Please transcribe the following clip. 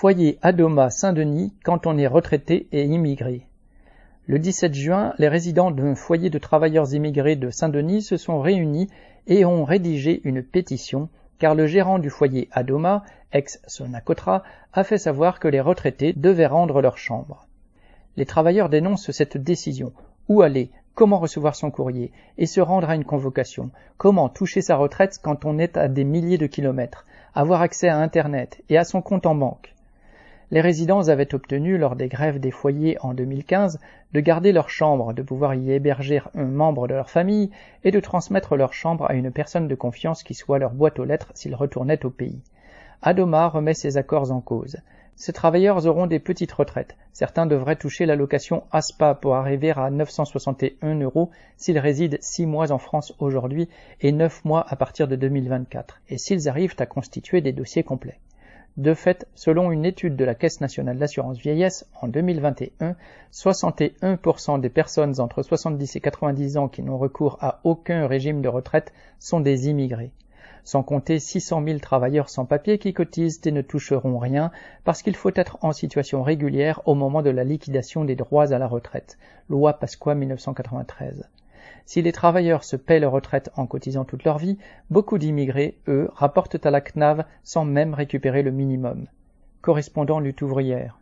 Foyer Adoma Saint-Denis quand on est retraité et immigré. Le 17 juin, les résidents d'un foyer de travailleurs immigrés de Saint-Denis se sont réunis et ont rédigé une pétition car le gérant du foyer Adoma, ex-Sonacotra, a fait savoir que les retraités devaient rendre leur chambre. Les travailleurs dénoncent cette décision. Où aller? Comment recevoir son courrier? Et se rendre à une convocation Comment toucher sa retraite quand on est à des milliers de kilomètres? Avoir accès à Internet et à son compte en banque? Les résidents avaient obtenu, lors des grèves des foyers en 2015, de garder leur chambre, de pouvoir y héberger un membre de leur famille et de transmettre leur chambre à une personne de confiance qui soit leur boîte aux lettres s'ils retournaient au pays. Adoma remet ces accords en cause. Ces travailleurs auront des petites retraites. Certains devraient toucher l'allocation ASPA pour arriver à 961 euros s'ils résident 6 mois en France aujourd'hui et 9 mois à partir de 2024, et s'ils arrivent à constituer des dossiers complets. De fait, selon une étude de la Caisse nationale d'assurance vieillesse en 2021, 61% des personnes entre 70 et 90 ans qui n'ont recours à aucun régime de retraite sont des immigrés. Sans compter 600 000 travailleurs sans papier qui cotisent et ne toucheront rien parce qu'il faut être en situation régulière au moment de la liquidation des droits à la retraite. Loi Pasqua 1993. Si les travailleurs se paient leur retraite en cotisant toute leur vie, beaucoup d'immigrés, eux, rapportent à la CNAV sans même récupérer le minimum. Correspondant lutte ouvrière.